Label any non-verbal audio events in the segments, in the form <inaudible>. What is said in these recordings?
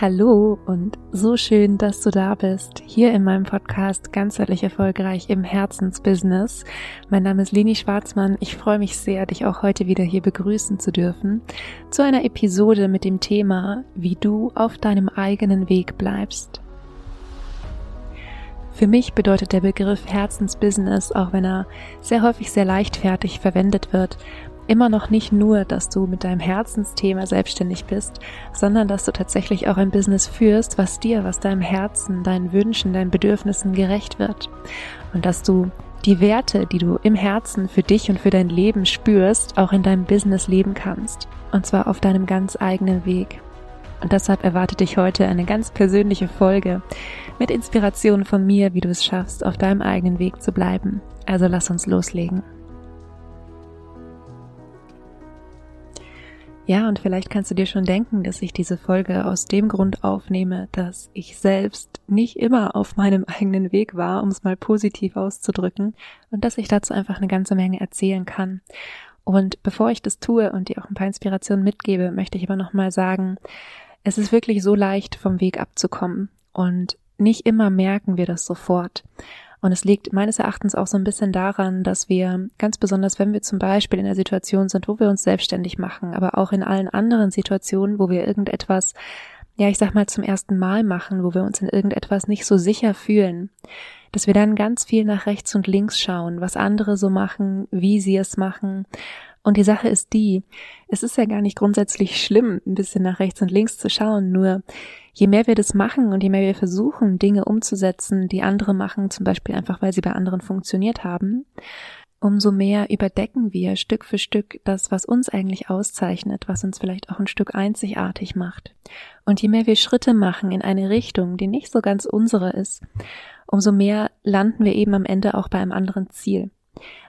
Hallo und so schön, dass du da bist, hier in meinem Podcast Ganzheitlich Erfolgreich im Herzensbusiness. Mein Name ist Leni Schwarzmann. Ich freue mich sehr, dich auch heute wieder hier begrüßen zu dürfen, zu einer Episode mit dem Thema, wie du auf deinem eigenen Weg bleibst. Für mich bedeutet der Begriff Herzensbusiness, auch wenn er sehr häufig sehr leichtfertig verwendet wird, immer noch nicht nur, dass du mit deinem Herzensthema selbstständig bist, sondern dass du tatsächlich auch ein Business führst, was dir, was deinem Herzen, deinen Wünschen, deinen Bedürfnissen gerecht wird. Und dass du die Werte, die du im Herzen für dich und für dein Leben spürst, auch in deinem Business leben kannst. Und zwar auf deinem ganz eigenen Weg. Und deshalb erwartet dich heute eine ganz persönliche Folge mit Inspiration von mir, wie du es schaffst, auf deinem eigenen Weg zu bleiben. Also lass uns loslegen. Ja, und vielleicht kannst du dir schon denken, dass ich diese Folge aus dem Grund aufnehme, dass ich selbst nicht immer auf meinem eigenen Weg war, um es mal positiv auszudrücken, und dass ich dazu einfach eine ganze Menge erzählen kann. Und bevor ich das tue und dir auch ein paar Inspirationen mitgebe, möchte ich aber nochmal sagen, es ist wirklich so leicht, vom Weg abzukommen. Und nicht immer merken wir das sofort. Und es liegt meines Erachtens auch so ein bisschen daran, dass wir ganz besonders, wenn wir zum Beispiel in der Situation sind, wo wir uns selbstständig machen, aber auch in allen anderen Situationen, wo wir irgendetwas, ja, ich sag mal zum ersten Mal machen, wo wir uns in irgendetwas nicht so sicher fühlen, dass wir dann ganz viel nach rechts und links schauen, was andere so machen, wie sie es machen. Und die Sache ist die, es ist ja gar nicht grundsätzlich schlimm, ein bisschen nach rechts und links zu schauen, nur je mehr wir das machen und je mehr wir versuchen, Dinge umzusetzen, die andere machen, zum Beispiel einfach, weil sie bei anderen funktioniert haben, umso mehr überdecken wir Stück für Stück das, was uns eigentlich auszeichnet, was uns vielleicht auch ein Stück einzigartig macht. Und je mehr wir Schritte machen in eine Richtung, die nicht so ganz unsere ist, umso mehr landen wir eben am Ende auch bei einem anderen Ziel.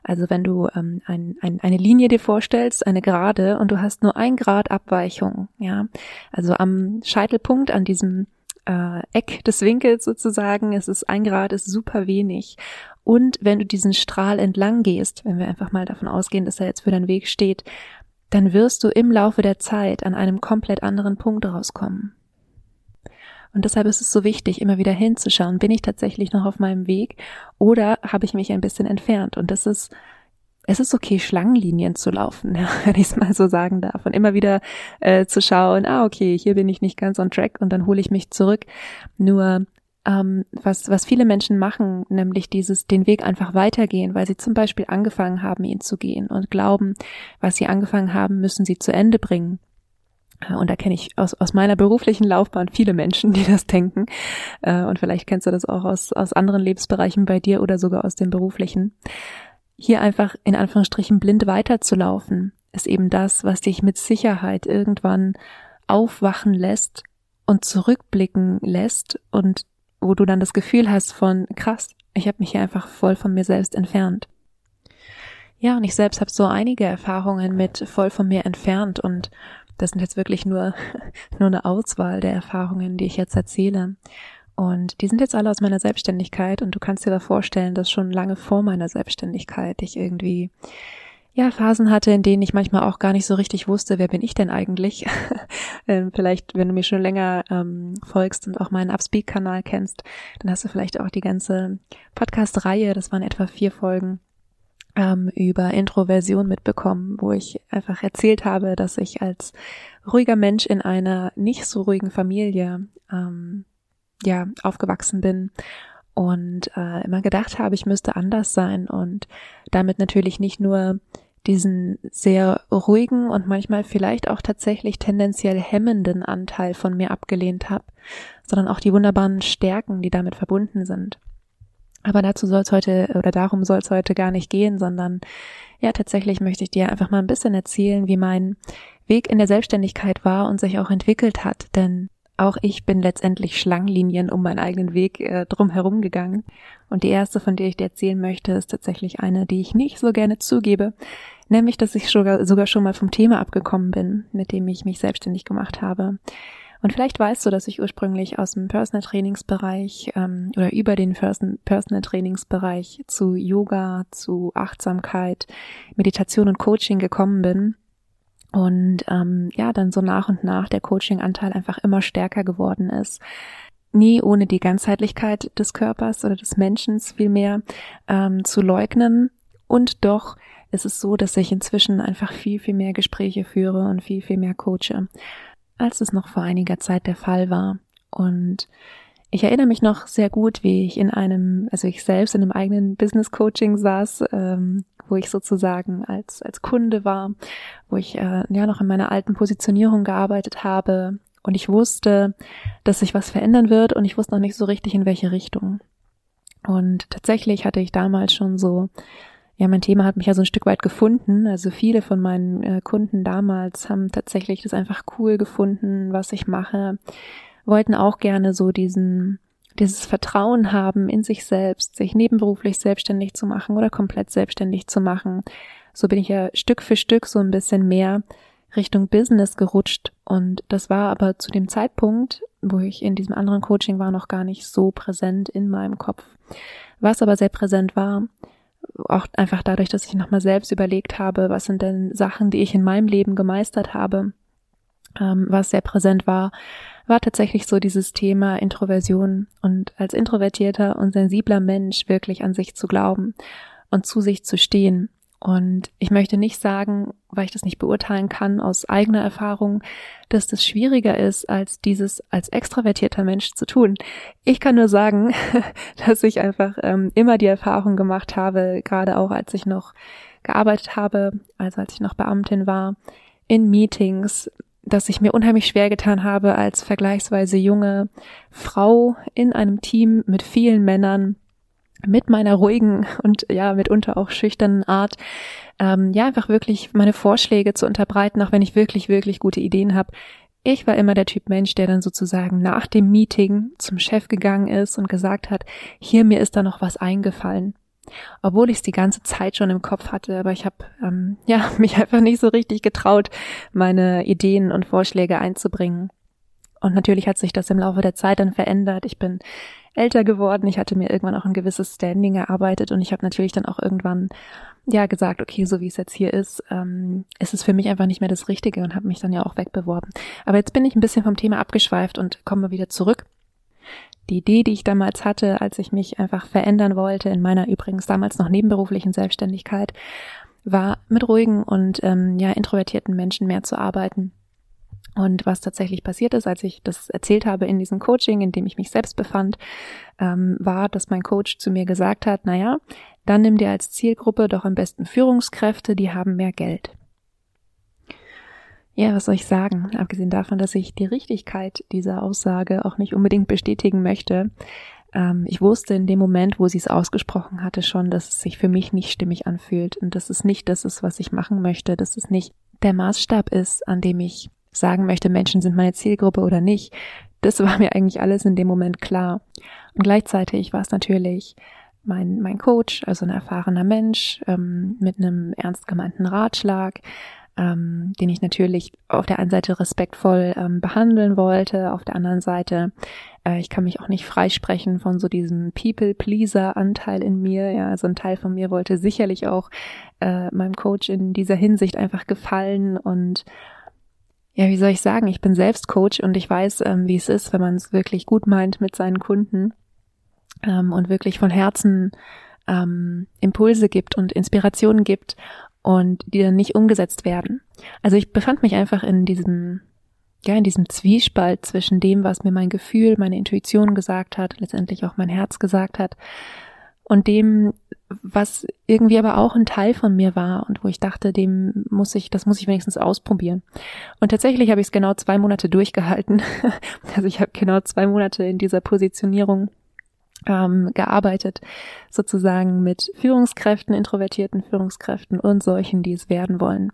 Also wenn du ähm, ein, ein, eine Linie dir vorstellst, eine Gerade, und du hast nur ein Grad Abweichung, ja, also am Scheitelpunkt, an diesem äh, Eck des Winkels sozusagen, es ist ein Grad, ist super wenig. Und wenn du diesen Strahl entlang gehst, wenn wir einfach mal davon ausgehen, dass er jetzt für deinen Weg steht, dann wirst du im Laufe der Zeit an einem komplett anderen Punkt rauskommen. Und deshalb ist es so wichtig, immer wieder hinzuschauen, bin ich tatsächlich noch auf meinem Weg oder habe ich mich ein bisschen entfernt? Und das ist es ist okay, Schlangenlinien zu laufen, <laughs> wenn ich es mal so sagen darf. Und immer wieder äh, zu schauen, ah, okay, hier bin ich nicht ganz on track und dann hole ich mich zurück. Nur ähm, was, was viele Menschen machen, nämlich dieses, den Weg einfach weitergehen, weil sie zum Beispiel angefangen haben, ihn zu gehen und glauben, was sie angefangen haben, müssen sie zu Ende bringen. Und da kenne ich aus, aus meiner beruflichen Laufbahn viele Menschen, die das denken. Äh, und vielleicht kennst du das auch aus, aus anderen Lebensbereichen bei dir oder sogar aus dem beruflichen. Hier einfach in Anführungsstrichen blind weiterzulaufen, ist eben das, was dich mit Sicherheit irgendwann aufwachen lässt und zurückblicken lässt und wo du dann das Gefühl hast von krass, ich habe mich hier einfach voll von mir selbst entfernt. Ja, und ich selbst habe so einige Erfahrungen mit voll von mir entfernt und das sind jetzt wirklich nur, <laughs> nur eine Auswahl der Erfahrungen, die ich jetzt erzähle. Und die sind jetzt alle aus meiner Selbstständigkeit und du kannst dir da vorstellen, dass schon lange vor meiner Selbstständigkeit ich irgendwie ja, Phasen hatte, in denen ich manchmal auch gar nicht so richtig wusste, wer bin ich denn eigentlich? <laughs> Ähm, vielleicht, wenn du mir schon länger ähm, folgst und auch meinen Upspeak-Kanal kennst, dann hast du vielleicht auch die ganze Podcast-Reihe, das waren etwa vier Folgen, ähm, über Introversion mitbekommen, wo ich einfach erzählt habe, dass ich als ruhiger Mensch in einer nicht so ruhigen Familie ähm, ja aufgewachsen bin und äh, immer gedacht habe, ich müsste anders sein und damit natürlich nicht nur diesen sehr ruhigen und manchmal vielleicht auch tatsächlich tendenziell hemmenden Anteil von mir abgelehnt habe, sondern auch die wunderbaren Stärken, die damit verbunden sind. Aber dazu soll es heute oder darum soll es heute gar nicht gehen, sondern ja, tatsächlich möchte ich dir einfach mal ein bisschen erzählen, wie mein Weg in der Selbstständigkeit war und sich auch entwickelt hat. Denn auch ich bin letztendlich Schlangenlinien um meinen eigenen Weg äh, drum herum gegangen. Und die erste, von der ich dir erzählen möchte, ist tatsächlich eine, die ich nicht so gerne zugebe, nämlich, dass ich sogar, sogar schon mal vom Thema abgekommen bin, mit dem ich mich selbstständig gemacht habe. Und vielleicht weißt du, dass ich ursprünglich aus dem Personal Trainingsbereich ähm, oder über den Personal Trainingsbereich zu Yoga, zu Achtsamkeit, Meditation und Coaching gekommen bin. und ähm, ja, dann so nach und nach der Coaching-Anteil einfach immer stärker geworden ist. Nie ohne die Ganzheitlichkeit des Körpers oder des Menschen vielmehr ähm, zu leugnen. Und doch ist es so, dass ich inzwischen einfach viel, viel mehr Gespräche führe und viel, viel mehr coache, als es noch vor einiger Zeit der Fall war. Und ich erinnere mich noch sehr gut, wie ich in einem, also ich selbst in einem eigenen Business Coaching saß, ähm, wo ich sozusagen als als Kunde war, wo ich äh, ja noch in meiner alten Positionierung gearbeitet habe und ich wusste, dass sich was verändern wird und ich wusste noch nicht so richtig in welche Richtung. Und tatsächlich hatte ich damals schon so ja, mein Thema hat mich ja so ein Stück weit gefunden. Also viele von meinen äh, Kunden damals haben tatsächlich das einfach cool gefunden, was ich mache, wollten auch gerne so diesen, dieses Vertrauen haben in sich selbst, sich nebenberuflich selbstständig zu machen oder komplett selbstständig zu machen. So bin ich ja Stück für Stück so ein bisschen mehr Richtung Business gerutscht und das war aber zu dem Zeitpunkt, wo ich in diesem anderen Coaching war, noch gar nicht so präsent in meinem Kopf. Was aber sehr präsent war, auch einfach dadurch, dass ich nochmal selbst überlegt habe, was sind denn Sachen, die ich in meinem Leben gemeistert habe, ähm, was sehr präsent war, war tatsächlich so dieses Thema Introversion und als introvertierter und sensibler Mensch wirklich an sich zu glauben und zu sich zu stehen. Und ich möchte nicht sagen, weil ich das nicht beurteilen kann aus eigener Erfahrung, dass das schwieriger ist, als dieses als extravertierter Mensch zu tun. Ich kann nur sagen, <laughs> dass ich einfach ähm, immer die Erfahrung gemacht habe, gerade auch als ich noch gearbeitet habe, also als ich noch Beamtin war, in Meetings dass ich mir unheimlich schwer getan habe, als vergleichsweise junge Frau in einem Team mit vielen Männern, mit meiner ruhigen und ja mitunter auch schüchternen Art, ähm, ja einfach wirklich meine Vorschläge zu unterbreiten, auch wenn ich wirklich, wirklich gute Ideen habe. Ich war immer der Typ Mensch, der dann sozusagen nach dem Meeting zum Chef gegangen ist und gesagt hat, hier mir ist da noch was eingefallen obwohl ich es die ganze Zeit schon im Kopf hatte, aber ich habe ähm, ja <laughs> mich einfach nicht so richtig getraut, meine Ideen und Vorschläge einzubringen. Und natürlich hat sich das im Laufe der Zeit dann verändert. Ich bin älter geworden, ich hatte mir irgendwann auch ein gewisses Standing erarbeitet und ich habe natürlich dann auch irgendwann ja gesagt, okay, so wie es jetzt hier ist, ähm, ist es für mich einfach nicht mehr das Richtige und habe mich dann ja auch wegbeworben. Aber jetzt bin ich ein bisschen vom Thema abgeschweift und komme wieder zurück die Idee, die ich damals hatte, als ich mich einfach verändern wollte, in meiner übrigens damals noch nebenberuflichen Selbstständigkeit, war mit ruhigen und ähm, ja introvertierten Menschen mehr zu arbeiten. Und was tatsächlich passiert ist, als ich das erzählt habe in diesem Coaching, in dem ich mich selbst befand, ähm, war, dass mein Coach zu mir gesagt hat, naja, dann nimm dir als Zielgruppe doch am besten Führungskräfte, die haben mehr Geld. Ja, was soll ich sagen? Abgesehen davon, dass ich die Richtigkeit dieser Aussage auch nicht unbedingt bestätigen möchte. Ähm, ich wusste in dem Moment, wo sie es ausgesprochen hatte, schon, dass es sich für mich nicht stimmig anfühlt und dass es nicht das ist, was ich machen möchte, dass es nicht der Maßstab ist, an dem ich sagen möchte, Menschen sind meine Zielgruppe oder nicht. Das war mir eigentlich alles in dem Moment klar. Und gleichzeitig war es natürlich mein, mein Coach, also ein erfahrener Mensch ähm, mit einem ernst gemeinten Ratschlag, ähm, den ich natürlich auf der einen Seite respektvoll ähm, behandeln wollte, auf der anderen Seite, äh, ich kann mich auch nicht freisprechen von so diesem People-Pleaser-Anteil in mir. Ja, also ein Teil von mir wollte sicherlich auch äh, meinem Coach in dieser Hinsicht einfach gefallen und ja, wie soll ich sagen, ich bin selbst Coach und ich weiß, ähm, wie es ist, wenn man es wirklich gut meint mit seinen Kunden ähm, und wirklich von Herzen ähm, Impulse gibt und Inspirationen gibt und die dann nicht umgesetzt werden. Also ich befand mich einfach in diesem, ja, in diesem Zwiespalt zwischen dem, was mir mein Gefühl, meine Intuition gesagt hat, letztendlich auch mein Herz gesagt hat, und dem, was irgendwie aber auch ein Teil von mir war und wo ich dachte, dem muss ich, das muss ich wenigstens ausprobieren. Und tatsächlich habe ich es genau zwei Monate durchgehalten. <laughs> Also ich habe genau zwei Monate in dieser Positionierung ähm, gearbeitet, sozusagen mit Führungskräften, introvertierten Führungskräften und solchen, die es werden wollen.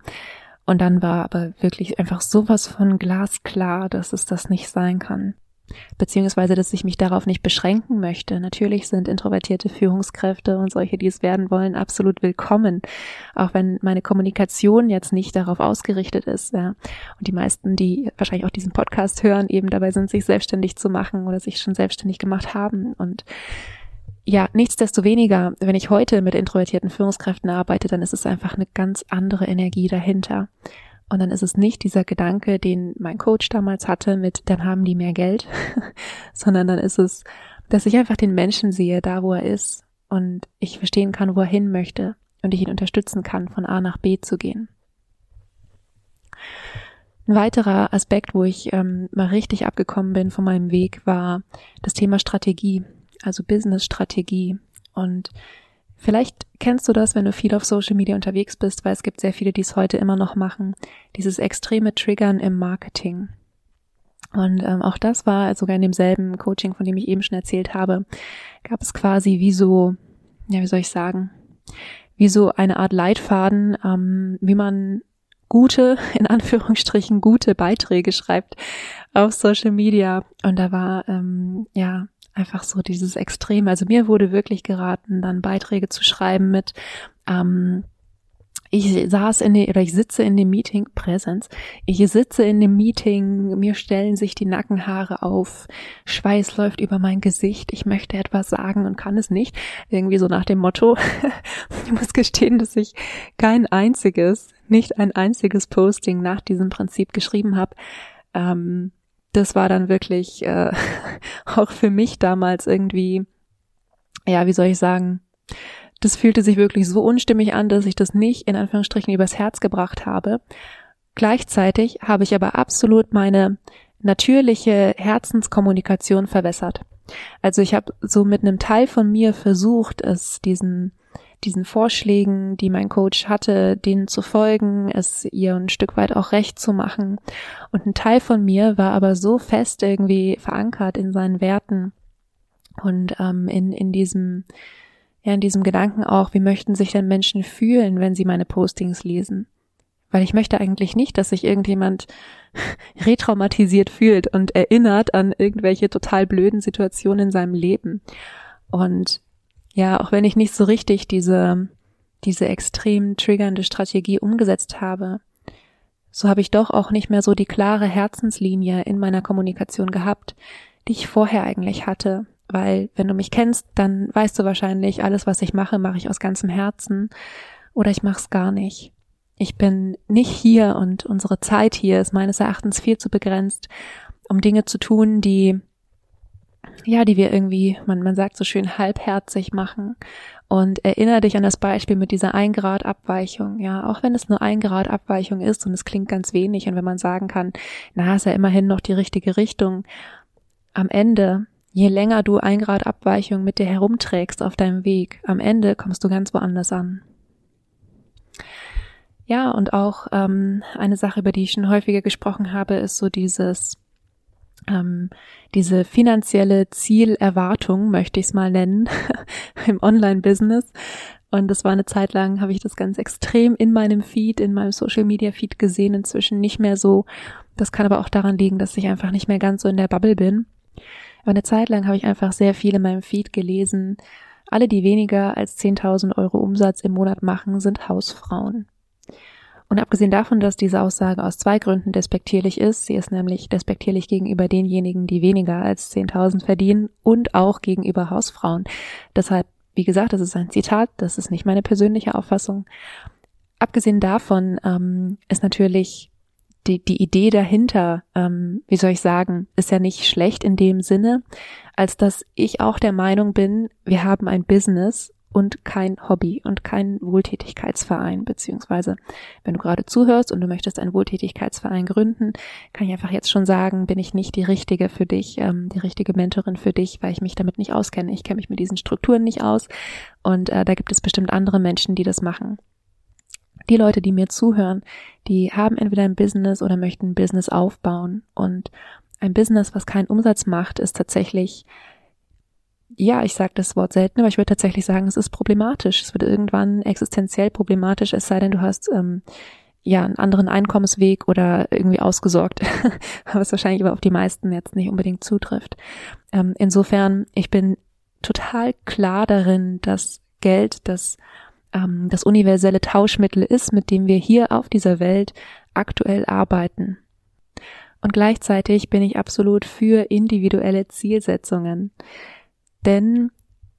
Und dann war aber wirklich einfach sowas von glasklar, dass es das nicht sein kann beziehungsweise dass ich mich darauf nicht beschränken möchte. Natürlich sind introvertierte Führungskräfte und solche, die es werden wollen, absolut willkommen, auch wenn meine Kommunikation jetzt nicht darauf ausgerichtet ist. Ja. Und die meisten, die wahrscheinlich auch diesen Podcast hören, eben dabei sind, sich selbstständig zu machen oder sich schon selbstständig gemacht haben. Und ja, nichtsdestoweniger, wenn ich heute mit introvertierten Führungskräften arbeite, dann ist es einfach eine ganz andere Energie dahinter. Und dann ist es nicht dieser Gedanke, den mein Coach damals hatte mit, dann haben die mehr Geld, <laughs> sondern dann ist es, dass ich einfach den Menschen sehe, da wo er ist und ich verstehen kann, wo er hin möchte und ich ihn unterstützen kann, von A nach B zu gehen. Ein weiterer Aspekt, wo ich ähm, mal richtig abgekommen bin von meinem Weg, war das Thema Strategie, also Business-Strategie. Und vielleicht kennst du das, wenn du viel auf Social Media unterwegs bist, weil es gibt sehr viele, die es heute immer noch machen, dieses extreme Triggern im Marketing. Und ähm, auch das war sogar in demselben Coaching, von dem ich eben schon erzählt habe, gab es quasi wie so, ja, wie soll ich sagen, wie so eine Art Leitfaden, ähm, wie man gute, <laughs> in Anführungsstrichen gute Beiträge schreibt auf Social Media. Und da war ähm, ja einfach so dieses Extrem. Also mir wurde wirklich geraten, dann Beiträge zu schreiben mit ähm, ich saß in der, oder ich sitze in dem Meeting, Präsenz, ich sitze in dem Meeting, mir stellen sich die Nackenhaare auf, Schweiß läuft über mein Gesicht, ich möchte etwas sagen und kann es nicht. Irgendwie so nach dem Motto, <laughs> ich muss gestehen, dass ich kein einziges, nicht ein einziges Posting nach diesem Prinzip geschrieben habe. Ähm, das war dann wirklich äh, <laughs> auch für mich damals irgendwie, ja, wie soll ich sagen, das fühlte sich wirklich so unstimmig an, dass ich das nicht in Anführungsstrichen übers Herz gebracht habe. Gleichzeitig habe ich aber absolut meine natürliche Herzenskommunikation verwässert. Also ich habe so mit einem Teil von mir versucht, es diesen diesen Vorschlägen, die mein Coach hatte, denen zu folgen, es ihr ein Stück weit auch recht zu machen. Und ein Teil von mir war aber so fest irgendwie verankert in seinen Werten und ähm, in, in diesem, ja, in diesem Gedanken auch, wie möchten sich denn Menschen fühlen, wenn sie meine Postings lesen? Weil ich möchte eigentlich nicht, dass sich irgendjemand <laughs> retraumatisiert fühlt und erinnert an irgendwelche total blöden Situationen in seinem Leben. Und ja, auch wenn ich nicht so richtig diese, diese extrem triggernde Strategie umgesetzt habe, so habe ich doch auch nicht mehr so die klare Herzenslinie in meiner Kommunikation gehabt, die ich vorher eigentlich hatte. Weil, wenn du mich kennst, dann weißt du wahrscheinlich, alles, was ich mache, mache ich aus ganzem Herzen oder ich mache es gar nicht. Ich bin nicht hier und unsere Zeit hier ist meines Erachtens viel zu begrenzt, um Dinge zu tun, die ja, die wir irgendwie, man, man sagt so schön, halbherzig machen. Und erinnere dich an das Beispiel mit dieser ein Grad Abweichung. Ja, auch wenn es nur ein Grad Abweichung ist und es klingt ganz wenig und wenn man sagen kann, na, ist ja immerhin noch die richtige Richtung. Am Ende, je länger du ein Grad Abweichung mit dir herumträgst auf deinem Weg, am Ende kommst du ganz woanders an. Ja, und auch ähm, eine Sache, über die ich schon häufiger gesprochen habe, ist so dieses ähm, diese finanzielle Zielerwartung, möchte ich es mal nennen, <laughs> im Online-Business. Und das war eine Zeit lang, habe ich das ganz extrem in meinem Feed, in meinem Social-Media-Feed gesehen, inzwischen nicht mehr so. Das kann aber auch daran liegen, dass ich einfach nicht mehr ganz so in der Bubble bin. Aber eine Zeit lang habe ich einfach sehr viel in meinem Feed gelesen. Alle, die weniger als 10.000 Euro Umsatz im Monat machen, sind Hausfrauen. Und abgesehen davon, dass diese Aussage aus zwei Gründen despektierlich ist, sie ist nämlich despektierlich gegenüber denjenigen, die weniger als 10.000 verdienen und auch gegenüber Hausfrauen. Deshalb, wie gesagt, das ist ein Zitat, das ist nicht meine persönliche Auffassung. Abgesehen davon ähm, ist natürlich die, die Idee dahinter, ähm, wie soll ich sagen, ist ja nicht schlecht in dem Sinne, als dass ich auch der Meinung bin, wir haben ein Business und kein Hobby und kein Wohltätigkeitsverein, beziehungsweise wenn du gerade zuhörst und du möchtest einen Wohltätigkeitsverein gründen, kann ich einfach jetzt schon sagen, bin ich nicht die richtige für dich, ähm, die richtige Mentorin für dich, weil ich mich damit nicht auskenne. Ich kenne mich mit diesen Strukturen nicht aus und äh, da gibt es bestimmt andere Menschen, die das machen. Die Leute, die mir zuhören, die haben entweder ein Business oder möchten ein Business aufbauen und ein Business, was keinen Umsatz macht, ist tatsächlich ja, ich sage das Wort selten, aber ich würde tatsächlich sagen, es ist problematisch. Es wird irgendwann existenziell problematisch, es sei denn, du hast ähm, ja einen anderen Einkommensweg oder irgendwie ausgesorgt, <laughs> was wahrscheinlich aber auf die meisten jetzt nicht unbedingt zutrifft. Ähm, insofern, ich bin total klar darin, dass Geld das ähm, das universelle Tauschmittel ist, mit dem wir hier auf dieser Welt aktuell arbeiten. Und gleichzeitig bin ich absolut für individuelle Zielsetzungen. Denn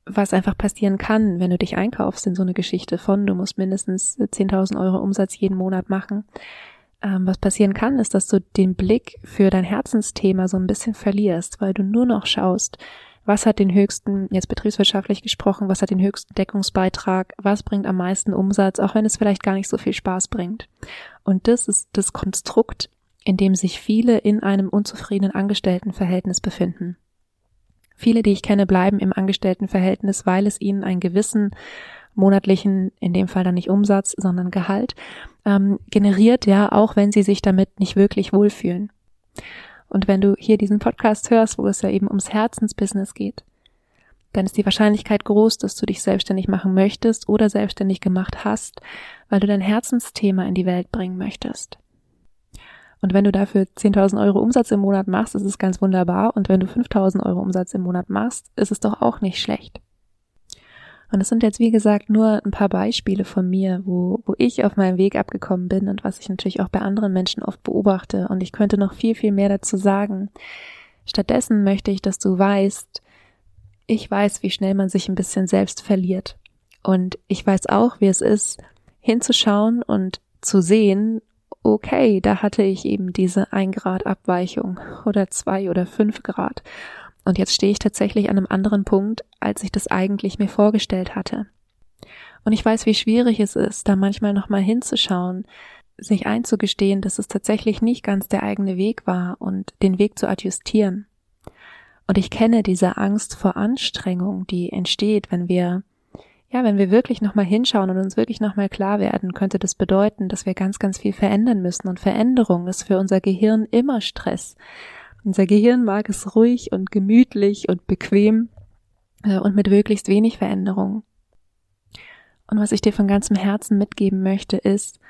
was einfach passieren kann, wenn du dich einkaufst in so eine Geschichte von, du musst mindestens 10.000 Euro Umsatz jeden Monat machen, ähm, was passieren kann, ist, dass du den Blick für dein Herzensthema so ein bisschen verlierst, weil du nur noch schaust, was hat den höchsten, jetzt betriebswirtschaftlich gesprochen, was hat den höchsten Deckungsbeitrag, was bringt am meisten Umsatz, auch wenn es vielleicht gar nicht so viel Spaß bringt. Und das ist das Konstrukt, in dem sich viele in einem unzufriedenen Angestelltenverhältnis befinden. Viele, die ich kenne, bleiben im Angestelltenverhältnis, weil es ihnen einen gewissen monatlichen, in dem Fall dann nicht Umsatz, sondern Gehalt, ähm, generiert, ja, auch wenn sie sich damit nicht wirklich wohlfühlen. Und wenn du hier diesen Podcast hörst, wo es ja eben ums Herzensbusiness geht, dann ist die Wahrscheinlichkeit groß, dass du dich selbstständig machen möchtest oder selbstständig gemacht hast, weil du dein Herzensthema in die Welt bringen möchtest. Und wenn du dafür 10.000 Euro Umsatz im Monat machst, ist es ganz wunderbar. Und wenn du 5.000 Euro Umsatz im Monat machst, ist es doch auch nicht schlecht. Und es sind jetzt, wie gesagt, nur ein paar Beispiele von mir, wo, wo ich auf meinem Weg abgekommen bin und was ich natürlich auch bei anderen Menschen oft beobachte. Und ich könnte noch viel, viel mehr dazu sagen. Stattdessen möchte ich, dass du weißt, ich weiß, wie schnell man sich ein bisschen selbst verliert. Und ich weiß auch, wie es ist, hinzuschauen und zu sehen, okay, da hatte ich eben diese ein Grad Abweichung oder zwei oder fünf Grad. Und jetzt stehe ich tatsächlich an einem anderen Punkt, als ich das eigentlich mir vorgestellt hatte. Und ich weiß, wie schwierig es ist, da manchmal nochmal hinzuschauen, sich einzugestehen, dass es tatsächlich nicht ganz der eigene Weg war und den Weg zu adjustieren. Und ich kenne diese Angst vor Anstrengung, die entsteht, wenn wir, ja, wenn wir wirklich nochmal hinschauen und uns wirklich nochmal klar werden, könnte das bedeuten, dass wir ganz, ganz viel verändern müssen. Und Veränderung ist für unser Gehirn immer Stress. Unser Gehirn mag es ruhig und gemütlich und bequem äh, und mit möglichst wenig Veränderung. Und was ich dir von ganzem Herzen mitgeben möchte, ist,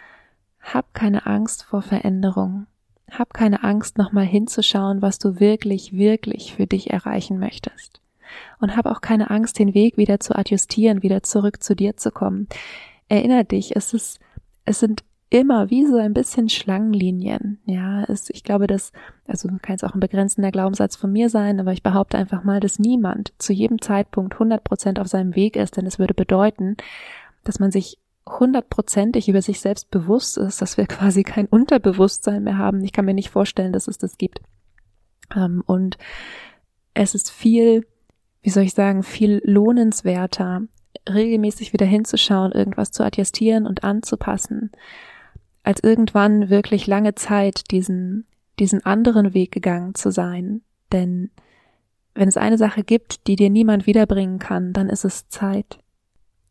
hab keine Angst vor Veränderung. Hab keine Angst, nochmal hinzuschauen, was du wirklich, wirklich für dich erreichen möchtest. Und hab auch keine Angst, den Weg wieder zu adjustieren, wieder zurück zu dir zu kommen. Erinner dich, es ist, es sind immer wie so ein bisschen Schlangenlinien. Ja, es, ich glaube, dass, also kann es auch ein begrenzender Glaubenssatz von mir sein, aber ich behaupte einfach mal, dass niemand zu jedem Zeitpunkt 100 Prozent auf seinem Weg ist, denn es würde bedeuten, dass man sich hundertprozentig über sich selbst bewusst ist, dass wir <laughs> quasi kein Unterbewusstsein mehr haben. Ich kann mir nicht vorstellen, dass es das gibt. Ähm, und es ist viel, wie soll ich sagen, viel lohnenswerter, regelmäßig wieder hinzuschauen, irgendwas zu adjustieren und anzupassen, als irgendwann wirklich lange Zeit diesen, diesen anderen Weg gegangen zu sein. Denn wenn es eine Sache gibt, die dir niemand wiederbringen kann, dann ist es Zeit.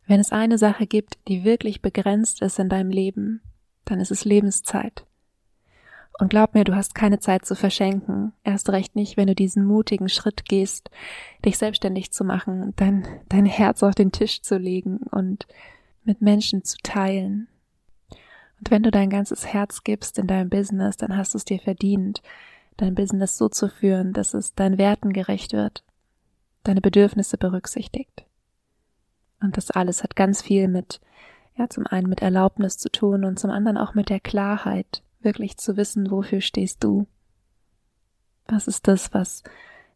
Wenn es eine Sache gibt, die wirklich begrenzt ist in deinem Leben, dann ist es Lebenszeit. Und glaub mir, du hast keine Zeit zu verschenken. Erst recht nicht, wenn du diesen mutigen Schritt gehst, dich selbstständig zu machen, dein, dein Herz auf den Tisch zu legen und mit Menschen zu teilen, und wenn du dein ganzes Herz gibst in deinem Business, dann hast du es dir verdient, dein Business so zu führen, dass es deinen Werten gerecht wird, deine Bedürfnisse berücksichtigt. Und das alles hat ganz viel mit, ja, zum einen mit Erlaubnis zu tun und zum anderen auch mit der Klarheit, wirklich zu wissen, wofür stehst du. Was ist das, was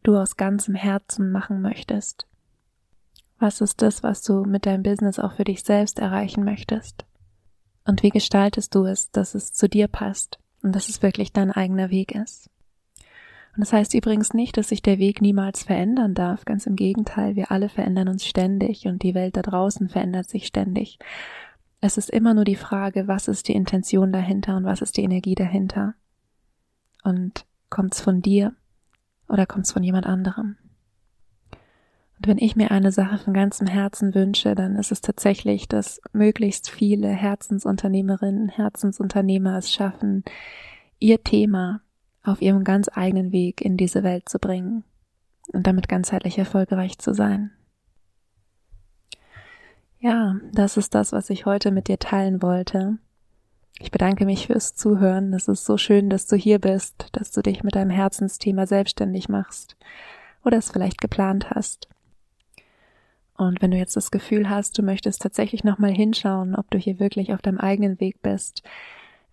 du aus ganzem Herzen machen möchtest? Was ist das, was du mit deinem Business auch für dich selbst erreichen möchtest? Und wie gestaltest du es, dass es zu dir passt und dass es wirklich dein eigener Weg ist? Und das heißt übrigens nicht, dass sich der Weg niemals verändern darf. Ganz im Gegenteil, wir alle verändern uns ständig und die Welt da draußen verändert sich ständig. Es ist immer nur die Frage, was ist die Intention dahinter und was ist die Energie dahinter? Und kommt's von dir oder kommt's von jemand anderem? Und wenn ich mir eine Sache von ganzem Herzen wünsche, dann ist es tatsächlich, dass möglichst viele Herzensunternehmerinnen, Herzensunternehmer es schaffen, ihr Thema auf ihrem ganz eigenen Weg in diese Welt zu bringen und damit ganzheitlich erfolgreich zu sein. Ja, das ist das, was ich heute mit dir teilen wollte. Ich bedanke mich fürs Zuhören. Es ist so schön, dass du hier bist, dass du dich mit deinem Herzensthema selbstständig machst oder es vielleicht geplant hast. Und wenn du jetzt das Gefühl hast, du möchtest tatsächlich nochmal hinschauen, ob du hier wirklich auf deinem eigenen Weg bist,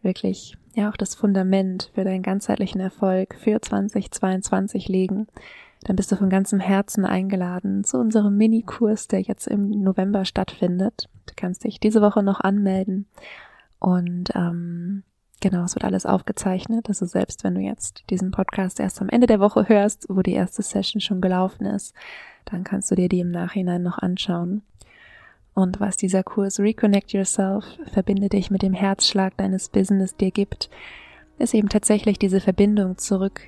wirklich ja auch das Fundament für deinen ganzheitlichen Erfolg für 2022 legen, dann bist du von ganzem Herzen eingeladen zu unserem Minikurs, der jetzt im November stattfindet. Du kannst dich diese Woche noch anmelden und ähm, Genau, es wird alles aufgezeichnet. Also selbst wenn du jetzt diesen Podcast erst am Ende der Woche hörst, wo die erste Session schon gelaufen ist, dann kannst du dir die im Nachhinein noch anschauen. Und was dieser Kurs Reconnect Yourself, verbinde dich mit dem Herzschlag deines Business dir gibt, ist eben tatsächlich diese Verbindung zurück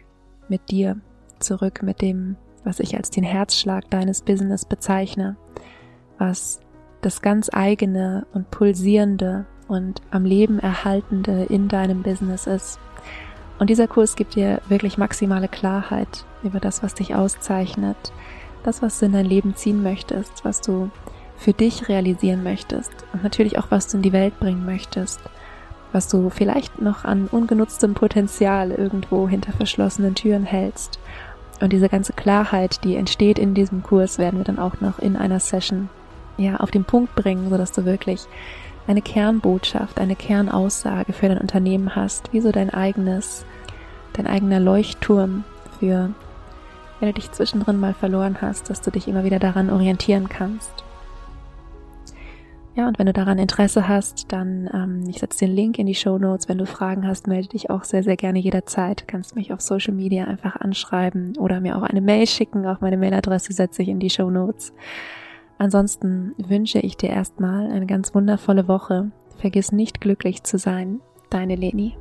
mit dir, zurück mit dem, was ich als den Herzschlag deines Business bezeichne, was das ganz eigene und pulsierende und am Leben erhaltende in deinem Business ist. Und dieser Kurs gibt dir wirklich maximale Klarheit über das, was dich auszeichnet, das, was du in dein Leben ziehen möchtest, was du für dich realisieren möchtest und natürlich auch, was du in die Welt bringen möchtest, was du vielleicht noch an ungenutztem Potenzial irgendwo hinter verschlossenen Türen hältst. Und diese ganze Klarheit, die entsteht in diesem Kurs, werden wir dann auch noch in einer Session ja auf den Punkt bringen, so dass du wirklich eine Kernbotschaft, eine Kernaussage für dein Unternehmen hast, wie so dein eigenes, dein eigener Leuchtturm für, wenn du dich zwischendrin mal verloren hast, dass du dich immer wieder daran orientieren kannst. Ja, und wenn du daran Interesse hast, dann, ähm, ich setze den Link in die Show Notes. Wenn du Fragen hast, melde dich auch sehr, sehr gerne jederzeit. Kannst mich auf Social Media einfach anschreiben oder mir auch eine Mail schicken. Auch meine Mailadresse setze ich in die Show Notes. Ansonsten wünsche ich dir erstmal eine ganz wundervolle Woche. Vergiss nicht glücklich zu sein. Deine Leni.